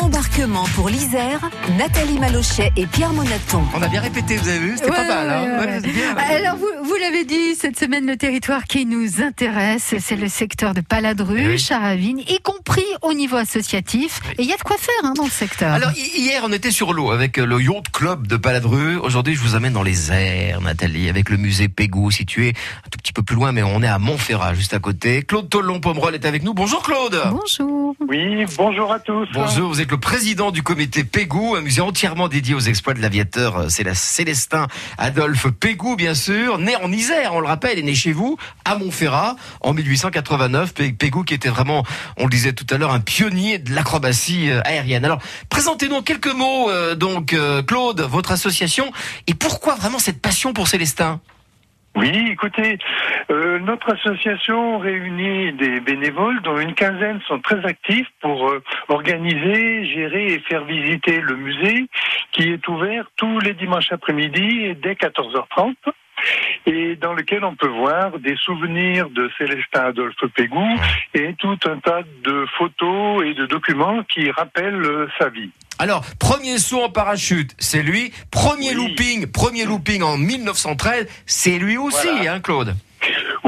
Embarquement pour l'Isère, Nathalie Malochet et Pierre Monaton. On a bien répété, vous avez vu C'était Ouais, pas mal. hein ouais, Ouais, ouais. c'est bien. Alors, vous, vous l'avez dit, cette semaine, le territoire qui nous intéresse, c'est le secteur de Paladru, Eh oui. Charavine, y compris au niveau associatif. Et il y a de quoi faire hein, dans le secteur. Alors hi- hier on était sur l'eau avec euh, le Yacht Club de Paladru. Aujourd'hui je vous amène dans les airs, Nathalie, avec le musée Pégou situé un tout petit peu plus loin, mais on est à Montferrat, juste à côté. Claude Tollon Pomerol est avec nous. Bonjour Claude. Bonjour. Oui, bonjour à tous. Bonjour, vous êtes le président du comité Pégou, un musée entièrement dédié aux exploits de l'aviateur euh, c'est Célestin Adolphe Pégou, bien sûr, né en Isère, on le rappelle, est né chez vous, à Montferrat, en 1889. Pé- Pégou qui était vraiment, on le disait tout à l'heure, un pionnier de l'acrobatie euh, aérienne. Alors, présentez-nous en quelques mots, euh, donc, Claude, votre association, et pourquoi vraiment cette passion pour Célestin? Oui, écoutez, euh, notre association réunit des bénévoles dont une quinzaine sont très actifs pour euh, organiser, gérer et faire visiter le musée qui est ouvert tous les dimanches après-midi dès 14h30 et dans lequel on peut voir des souvenirs de Célestin Adolphe Pégou et tout un tas de photos et de documents qui rappellent euh, sa vie. Alors, premier saut en parachute, c'est lui. Premier Oui. looping, premier looping en 1913, c'est lui aussi, Voilà. hein, Claude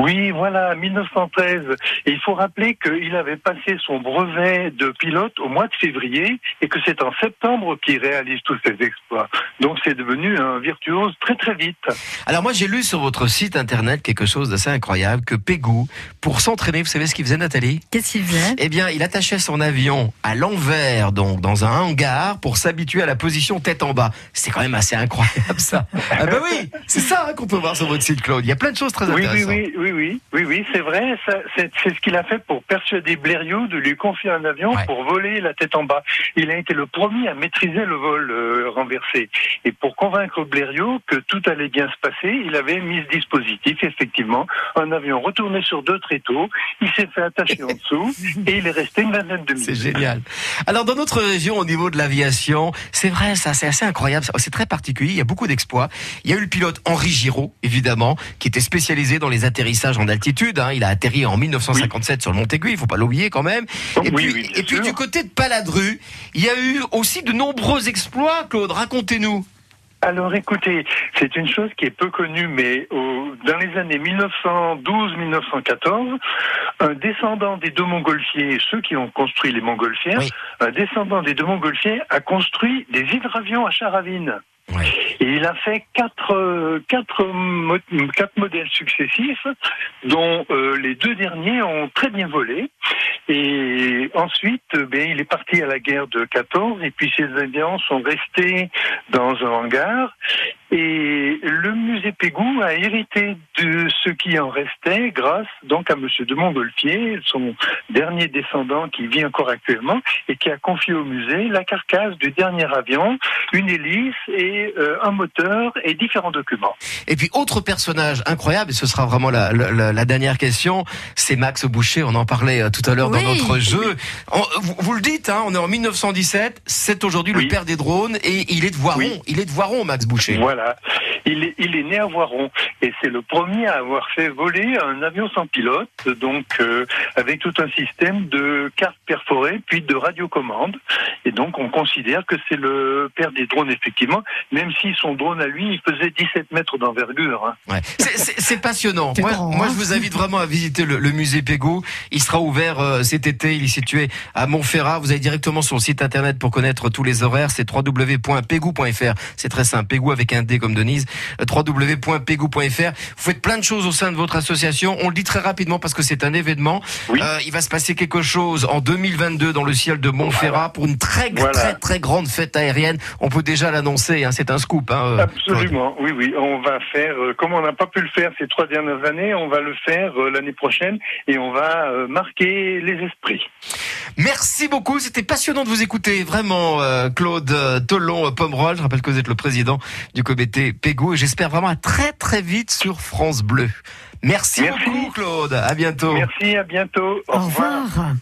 Oui, voilà, 1913. Et il faut rappeler qu'il avait passé son brevet de pilote au mois de février et que c'est en septembre qu'il réalise tous ses exploits. Donc c'est devenu un virtuose très très vite. Alors moi j'ai lu sur votre site internet quelque chose d'assez incroyable que Pégou, pour s'entraîner, vous savez ce qu'il faisait Nathalie? Qu'est-ce qu'il faisait? Eh bien, il attachait son avion à l'envers, donc dans un hangar, pour s'habituer à la position tête en bas. C'est quand même assez incroyable ça. ah ben oui, c'est ça hein, qu'on peut voir sur votre site Claude. Il y a plein de choses très Oui, oui, intéressantes. oui, oui, oui, oui, oui, c'est vrai. C'est c'est ce qu'il a fait pour persuader Blériot de lui confier un avion Ouais. pour voler la tête en bas. Il a été le premier à maîtriser le vol euh, renversé. Et pour convaincre Blériot que tout allait bien se passer, il avait mis ce dispositif, effectivement, un avion retourné sur deux tréteaux. Il s'est fait attacher en dessous et il est resté une vingtaine de C'est minutes. génial. Alors dans notre région, au niveau de l'aviation, c'est vrai, ça, c'est assez incroyable. C'est très particulier. Il y a beaucoup d'exploits. Il y a eu le pilote Henri Giraud, évidemment, qui était spécialisé dans les atterrissages en altitude. hein. Il a atterri en 1957 sur le Mont-Aiguille. Il faut pas l'oublier quand même. Oh, Et oui, puis, oui, bien et puis sûr. du côté de Paladru, il y a eu aussi de nombreux exploits. Claude, racontez-nous. Alors écoutez, c'est une chose qui est peu connue, mais au- dans les années 1912-1914, un descendant des deux montgolfiers, ceux qui ont construit les montgolfières, Oui. un descendant des deux montgolfiers a construit des hydravions à Charavine. Ouais. Et il a fait quatre, euh, quatre, quatre modèles successifs, dont euh, les deux derniers ont très bien volé. Et ensuite, euh, ben, il est parti à la guerre de 14, et puis ces avions sont restés dans un hangar. Et le musée Pégou a hérité de ce qui en restait grâce donc à Monsieur de Montgolfier, son dernier descendant qui vit encore actuellement et qui a confié au musée la carcasse du dernier avion, une hélice et euh, un moteur et différents documents. Et puis autre personnage incroyable, et ce sera vraiment la, la- la- la dernière question, c'est Max Boucher. On en parlait euh, tout à l'heure Oui. dans notre jeu. En- vous, vous le dites, hein, on est en 1917. C'est aujourd'hui le père des drones et il est de Voiron. Oui. Il est de Voiron, Max Boucher. Voilà. Il est, il est né à Voiron et c'est le premier à avoir fait voler un avion sans pilote, donc euh, avec tout un système de cartes perforées puis de radiocommande. Et donc on considère que c'est le père des drones effectivement, même si son drone à lui il faisait 17 mètres d'envergure. hein. Ouais. C'est- passionnant. Moi, grand, moi, hein. je vous invite vraiment à visiter le, le musée Pégou. Il sera ouvert euh, cet été. Il est situé à Montferrat. Vous allez directement sur le site internet pour connaître tous les horaires. C'est www.pégou.fr. C'est très simple. Pégou avec un D comme Denise. Www.pégou.fr. Vous faites plein de choses au sein de votre association. On le dit très rapidement parce que c'est un événement. Oui. Euh, il va se passer quelque chose en 2022 dans le ciel de Montferrat pour une très Voilà. très très grande fête aérienne. On peut déjà l'annoncer. Hein. C'est un scoop. Hein, euh, Absolument, oui, oui. On va faire, euh, comme on n'a pas pu le faire ces trois dernières années, on va le faire euh, l'année prochaine et on va euh, marquer les esprits. Merci beaucoup, c'était passionnant de vous écouter, vraiment, euh, Claude euh, Tollon euh, Pomerol. Je rappelle que vous êtes le président du comité Pégou et j'espère vraiment à très très vite sur France Bleu. Merci, Merci. beaucoup, Claude. À bientôt. Merci, à bientôt. Au revoir.